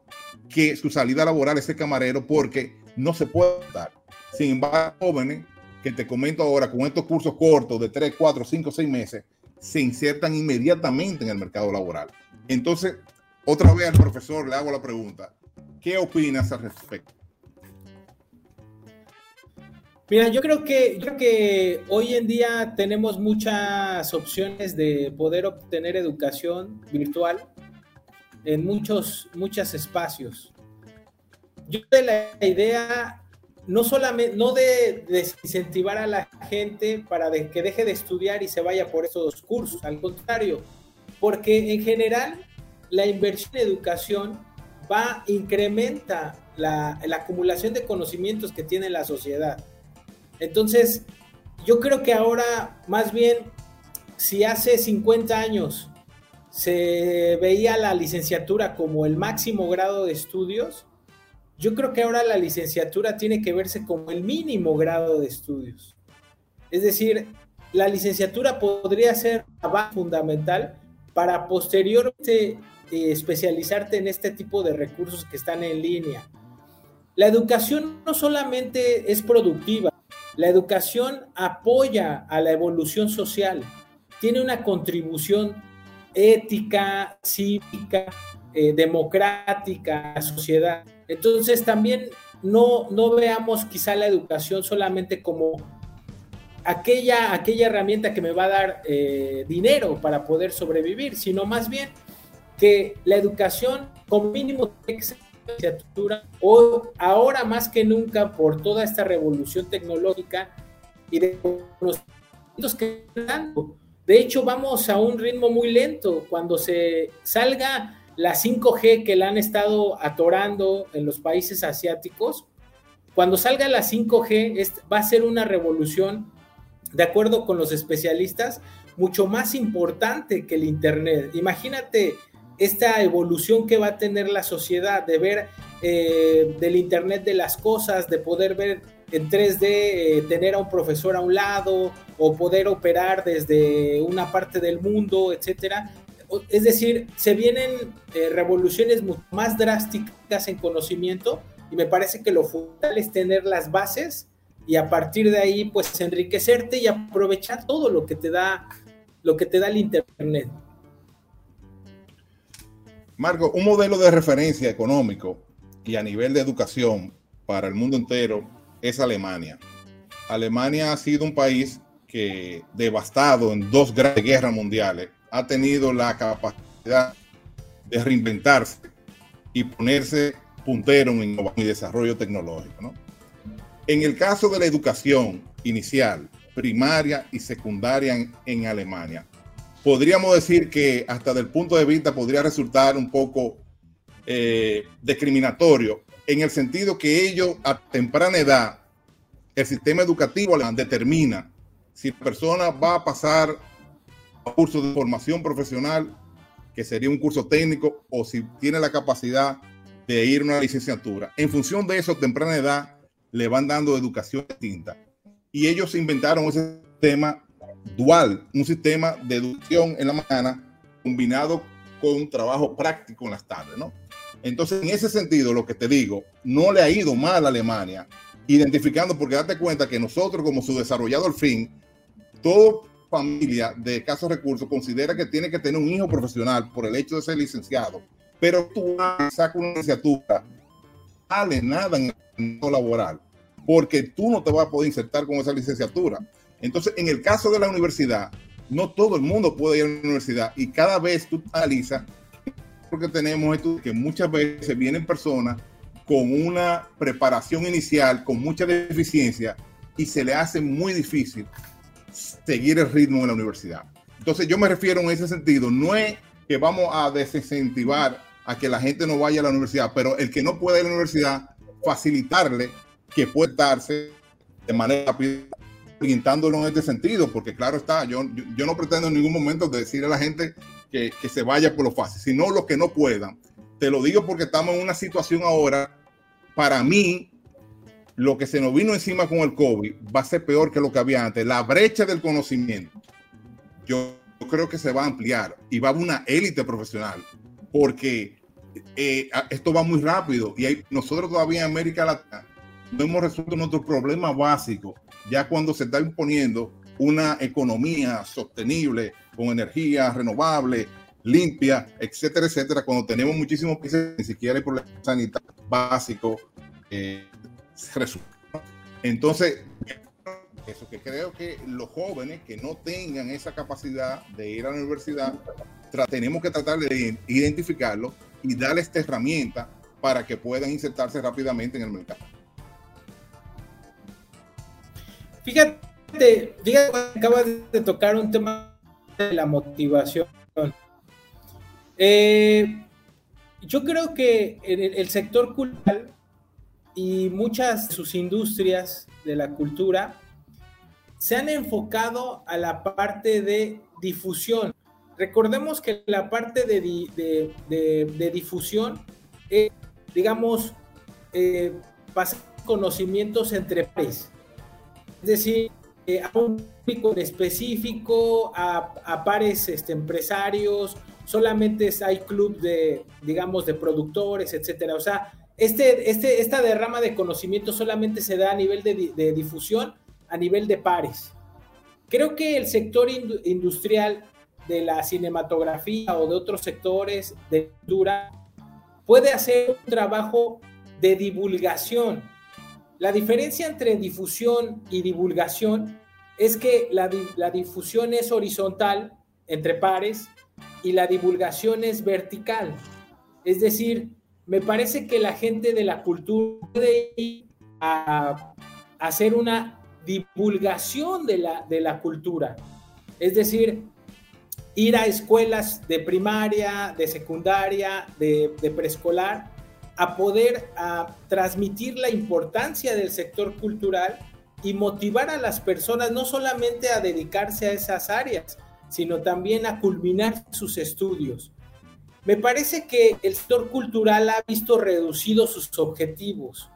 que su salida laboral es ser camarero porque no se puede dar. Sin embargo, jóvenes que te comento ahora, con estos cursos cortos de 3, 4, 5, 6 meses, se insertan inmediatamente en el mercado laboral. Entonces, otra vez al profesor le hago la pregunta, ¿qué opinas al respecto? Mira, yo creo que, yo que hoy en día tenemos muchas opciones de poder obtener educación virtual en muchos, muchos espacios. Yo de la idea no solamente, no de desincentivar a la gente para que deje de estudiar y se vaya por esos cursos, al contrario, porque en general la inversión en educación va, incrementa la, la acumulación de conocimientos que tiene la sociedad. Entonces, yo creo que ahora más bien si hace 50 años se veía la licenciatura como el máximo grado de estudios, yo creo que ahora la licenciatura tiene que verse como el mínimo grado de estudios. Es decir, la licenciatura podría ser la base fundamental para posteriormente eh, especializarte en este tipo de recursos que están en línea. La educación no solamente es productiva, la educación apoya a la evolución social, tiene una contribución ética, cívica, eh, democrática a la sociedad. Entonces también no, no veamos quizá la educación solamente como aquella, aquella herramienta que me va a dar eh, dinero para poder sobrevivir, sino más bien que la educación como mínimo o ahora más que nunca por toda esta revolución tecnológica y de conocimientos que dando. De hecho, vamos a un ritmo muy lento. Cuando se salga la 5G que la han estado atorando en los países asiáticos, cuando salga la 5G va a ser una revolución, de acuerdo con los especialistas, mucho más importante que el Internet. Imagínate esta evolución que va a tener la sociedad de ver eh, del Internet de las cosas, de poder ver en 3D, eh, tener a un profesor a un lado o poder operar desde una parte del mundo, etcétera. Es decir, se vienen eh, revoluciones más drásticas en conocimiento y me parece que lo fundamental es tener las bases y a partir de ahí pues enriquecerte y aprovechar todo lo que te da lo que te da el internet. Marco, un modelo de referencia económico y a nivel de educación para el mundo entero es Alemania. Alemania ha sido un país que devastado en dos grandes guerras mundiales ha tenido la capacidad de reinventarse y ponerse puntero en innovación y desarrollo tecnológico. En el caso de la educación inicial, primaria y secundaria en, Alemania, podríamos decir que hasta del punto de vista podría resultar un poco eh, discriminatorio en el sentido que ellos a temprana edad, el sistema educativo determina si la persona va a pasar curso de formación profesional, que sería un curso técnico, o si tiene la capacidad de ir a una licenciatura. En función de eso, temprana edad, le van dando educación distinta. Y ellos inventaron ese sistema dual, un sistema de educación en la mañana combinado con trabajo práctico en las tardes, ¿no? Entonces, en ese sentido, lo que te digo, no le ha ido mal a Alemania, identificando, porque date cuenta que nosotros, como su desarrollado al fin, toda familia de escasos recursos considera que tiene que tener un hijo profesional por el hecho de ser licenciado, pero tú sacas una licenciatura, no vale nada en el mundo laboral, porque tú no te vas a poder insertar con esa licenciatura. Entonces, en el caso de la universidad, no todo el mundo puede ir a la universidad y cada vez tú analizas porque tenemos esto que muchas veces vienen personas con una preparación inicial, con mucha deficiencia, y se le hace muy difícil seguir el ritmo en la universidad. Entonces yo me refiero en ese sentido, no es que vamos a desincentivar a que la gente no vaya a la universidad, pero el que no puede ir a la universidad, facilitarle que pueda darse de manera rápida, orientándolo en este sentido, porque claro está, yo, yo, no pretendo en ningún momento decir a la gente que, se vaya por lo fácil, sino lo que no puedan. Te lo digo porque estamos en una situación ahora, para mí, lo que se nos vino encima con el COVID va a ser peor que lo que había antes. La brecha del conocimiento, yo creo que se va a ampliar y va a una élite profesional, porque eh, esto va muy rápido y nosotros todavía en América Latina no hemos resuelto nuestro problema básico, ya cuando se está imponiendo una economía sostenible, con energía renovable, limpia, etcétera, etcétera, cuando tenemos muchísimos países ni siquiera hay problemas sanitarios básicos eh, Entonces, eso que creo que los jóvenes que no tengan esa capacidad de ir a la universidad, tenemos que tratar de identificarlo y darle esta herramienta para que puedan insertarse rápidamente en el mercado. Fíjate, fíjate, acabas de tocar un tema de la motivación. Eh, yo creo que el, sector cultural y muchas de sus industrias de la cultura se han enfocado a la parte de difusión. Recordemos que la parte de, de, difusión es, digamos, eh, pasar conocimientos entre pares. Es decir, eh, a un público específico, a, pares este, empresarios, solamente hay club de, digamos, de productores, etcétera. O sea, este, este, esta derrama de conocimiento solamente se da a nivel de, difusión, a nivel de pares. Creo que el sector industrial de la cinematografía o de otros sectores de cultura puede hacer un trabajo de divulgación. La diferencia entre difusión y divulgación es que la, la difusión es horizontal entre pares y la divulgación es vertical. Es decir, me parece que la gente de la cultura puede ir a, hacer una divulgación de la, de la cultura. Es decir, ir a escuelas de primaria, de secundaria, de, preescolar, a poder a transmitir la importancia del sector cultural y motivar a las personas no solamente a dedicarse a esas áreas, sino también a culminar sus estudios. Me parece que el sector cultural ha visto reducidos sus objetivos.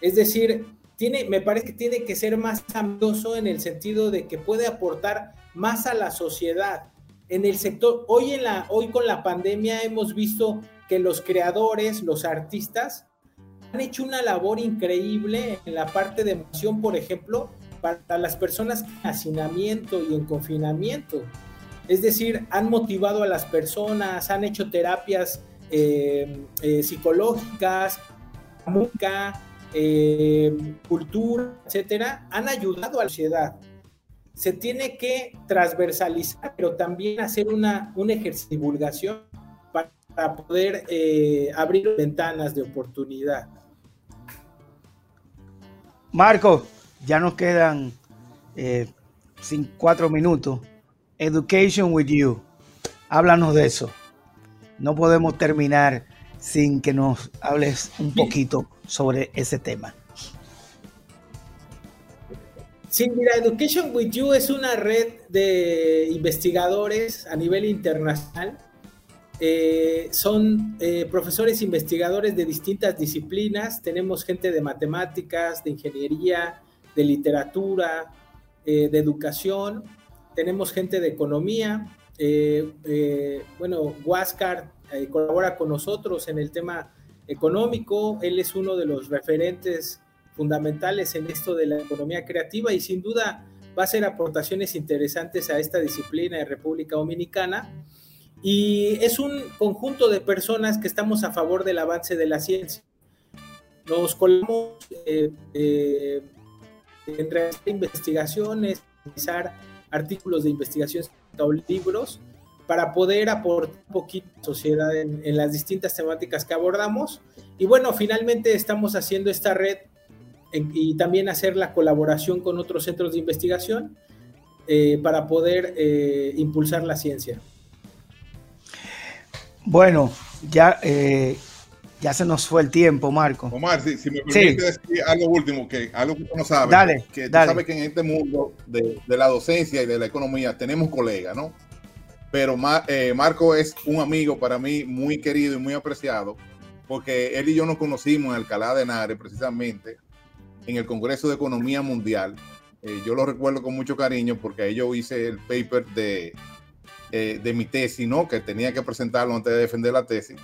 Es decir, tiene, me parece que tiene que ser más ambicioso en el sentido de que puede aportar más a la sociedad. En el sector, hoy, en la, hoy con la pandemia hemos visto que los creadores, los artistas, han hecho una labor increíble en la parte de emoción, por ejemplo, para las personas en hacinamiento y en confinamiento. Es decir, han motivado a las personas, han hecho terapias eh, eh, psicológicas, música, eh, cultura, etcétera, han ayudado a la sociedad. Se tiene que transversalizar, pero también hacer una, un ejercicio de divulgación para poder abrir ventanas de oportunidad. Marco, ya nos quedan sin cuatro minutos. Education with You. Háblanos de eso. No podemos terminar sin que nos hables un poquito sobre ese tema. Sí, mira, Education with You es una red de investigadores a nivel internacional. Eh, son eh, profesores investigadores de distintas disciplinas. Tenemos gente de matemáticas, de ingeniería, de literatura, eh, de educación tenemos gente de economía. Eh, eh, bueno, Huáscar eh, colabora con nosotros en el tema económico. Él es uno de los referentes fundamentales en esto de la economía creativa y sin duda va a hacer aportaciones interesantes a esta disciplina de República Dominicana. Y es un conjunto de personas que estamos a favor del avance de la ciencia. Nos colamos en realizar investigaciones, realizar artículos de investigación o libros para poder aportar un poquito a la sociedad en, las distintas temáticas que abordamos. Y bueno, finalmente estamos haciendo esta red y también hacer la colaboración con otros centros de investigación eh, para poder eh, impulsar la ciencia. Bueno, ya eh, ya se nos fue el tiempo, Marco. Omar, si, me permite decir algo último, que algo que no sabe, dale, que tú sabes que en este mundo de, la docencia y de la economía tenemos colegas, ¿no? Pero eh, Marco es un amigo para mí muy querido y muy apreciado, porque él y yo nos conocimos en Alcalá de Henares, precisamente, en el Congreso de Economía Mundial. Eh, yo lo recuerdo con mucho cariño porque ahí yo hice el paper de, eh, de mi tesis, ¿no? Que tenía que presentarlo antes de defender la tesis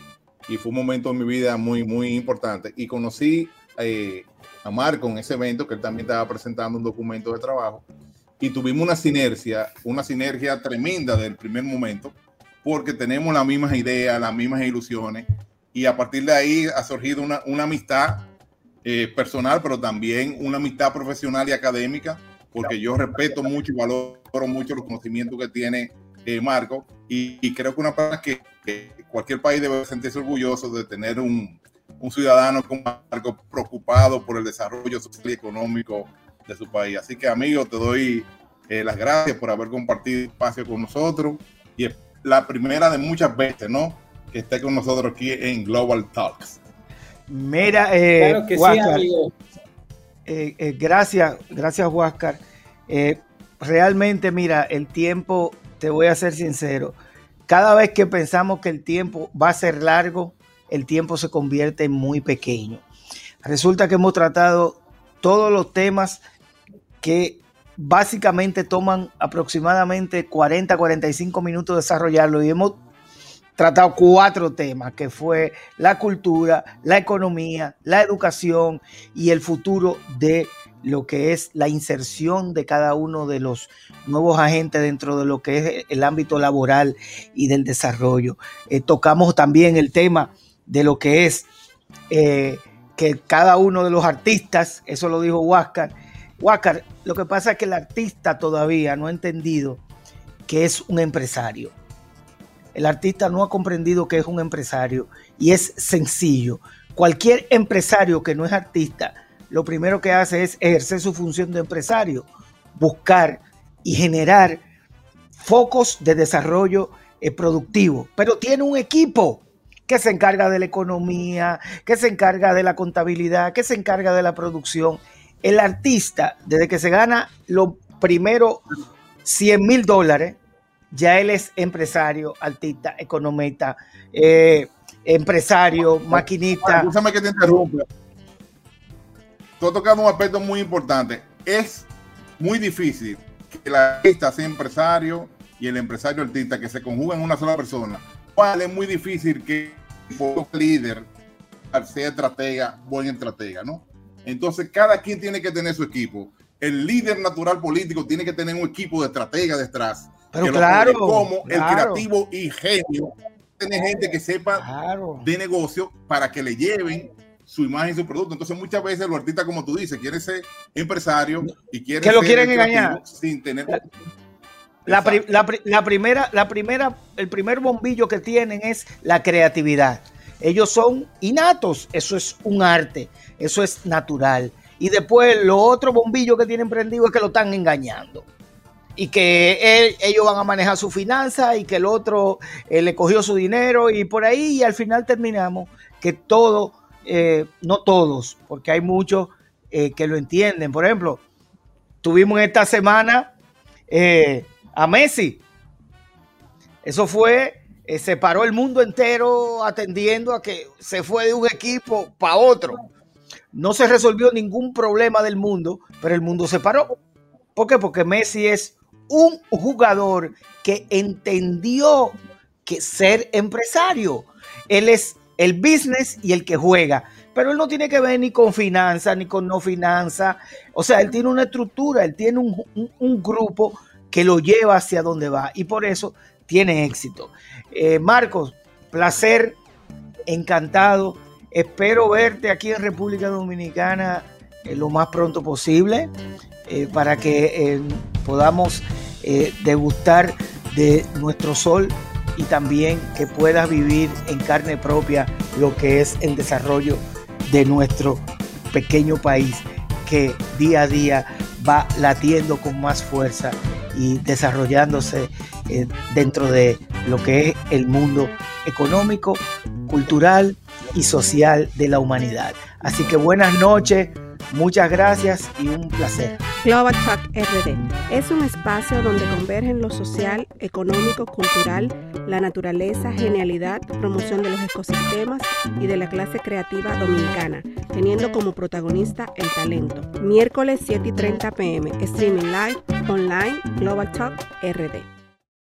y fue un momento en mi vida muy, muy importante. Y conocí eh, a Marco en ese evento, que él también estaba presentando un documento de trabajo, y tuvimos una sinergia, una sinergia tremenda del primer momento, porque tenemos las mismas ideas, las mismas ilusiones, y a partir de ahí ha surgido una, una amistad eh, personal, pero también una amistad profesional y académica, porque yo respeto mucho y valoro mucho los conocimientos que tiene eh, Marco, y, creo que una persona que, cualquier país debe sentirse orgulloso de tener un, un ciudadano como Marco preocupado por el desarrollo social y económico de su país. Así que, amigo, te doy eh, las gracias por haber compartido espacio con nosotros y es la primera de muchas veces, ¿no? Que esté con nosotros aquí en Global Talks. Mira, eh, claro que sí, amigo. gracias, gracias, Huáscar. realmente, mira, el tiempo te voy a ser sincero, cada vez que pensamos que el tiempo va a ser largo, el tiempo se convierte en muy pequeño. Resulta que hemos tratado todos los temas que básicamente toman aproximadamente 40, 45 minutos desarrollarlo y hemos tratado cuatro temas, que fue la cultura, la economía, la educación y el futuro de lo que es la inserción de cada uno de los nuevos agentes dentro de lo que es el ámbito laboral y del desarrollo. Eh, tocamos también el tema de lo que es eh, que cada uno de los artistas, eso lo dijo Huáscar, Huáscar, lo que pasa es que el artista todavía no ha entendido que es un empresario. El artista no ha comprendido que es un empresario y es sencillo. Cualquier empresario que no es artista, lo primero que hace es ejercer su función de empresario, buscar y generar focos de desarrollo eh, productivo, pero tiene un equipo que se encarga de la economía, que se encarga de la contabilidad, que se encarga de la producción. El artista, desde que se gana los primeros 100 mil dólares, ya él es empresario, artista, economista, eh, empresario, maquinista. Que te interrumpa. Tú has tocado un aspecto muy importante. Es muy difícil que el artista sea empresario y el empresario artista que se conjugan en una sola persona. Es muy difícil que líder sea estratega, buen estratega, ¿no? Entonces, cada quien tiene que tener su equipo. El líder natural político tiene que tener un equipo de estratega detrás. Pero claro, como el creativo y genio, tener gente que sepa de negocio para que le lleven su imagen y su producto. Entonces, muchas veces los artistas, como tú dices, quieren ser empresario y quieren que lo quieren engañar sin tener la, primera, la primera, el primer bombillo que tienen es la creatividad. Ellos son innatos, eso es un arte, eso es natural. Y después lo otro bombillo que tienen prendido es que lo están engañando. Y que ellos van a manejar su finanza y que el otro eh, le cogió su dinero y por ahí y al final terminamos que todo, eh, no todos, porque hay muchos eh, que lo entienden. Por ejemplo, tuvimos esta semana a Messi. Eso fue, eh, se paró el mundo entero atendiendo a que se fue de un equipo para otro. No se resolvió ningún problema del mundo, pero el mundo se paró. ¿Por qué? Porque Messi es un jugador que entendió que ser empresario. Él es el business y el que juega. Pero él no tiene que ver ni con finanzas, ni con no finanzas. O sea, él tiene una estructura, él tiene un, grupo que lo lleva hacia donde va y por eso tiene éxito. Eh, Marcos, placer, encantado. Espero verte aquí en República Dominicana eh, lo más pronto posible eh, para que podamos degustar de nuestro sol y también que puedas vivir en carne propia lo que es el desarrollo de nuestro pequeño país que día a día va latiendo con más fuerza y desarrollándose eh, dentro de lo que es el mundo económico, cultural y social de la humanidad. Así que buenas noches, muchas gracias y un placer. Global Talk RD es un espacio donde convergen lo social, económico, cultural, la naturaleza, genialidad, promoción de los ecosistemas y de la clase creativa dominicana, teniendo como protagonista el talento. Miércoles 7 y 30 pm, streaming live, online, Global Talk RD.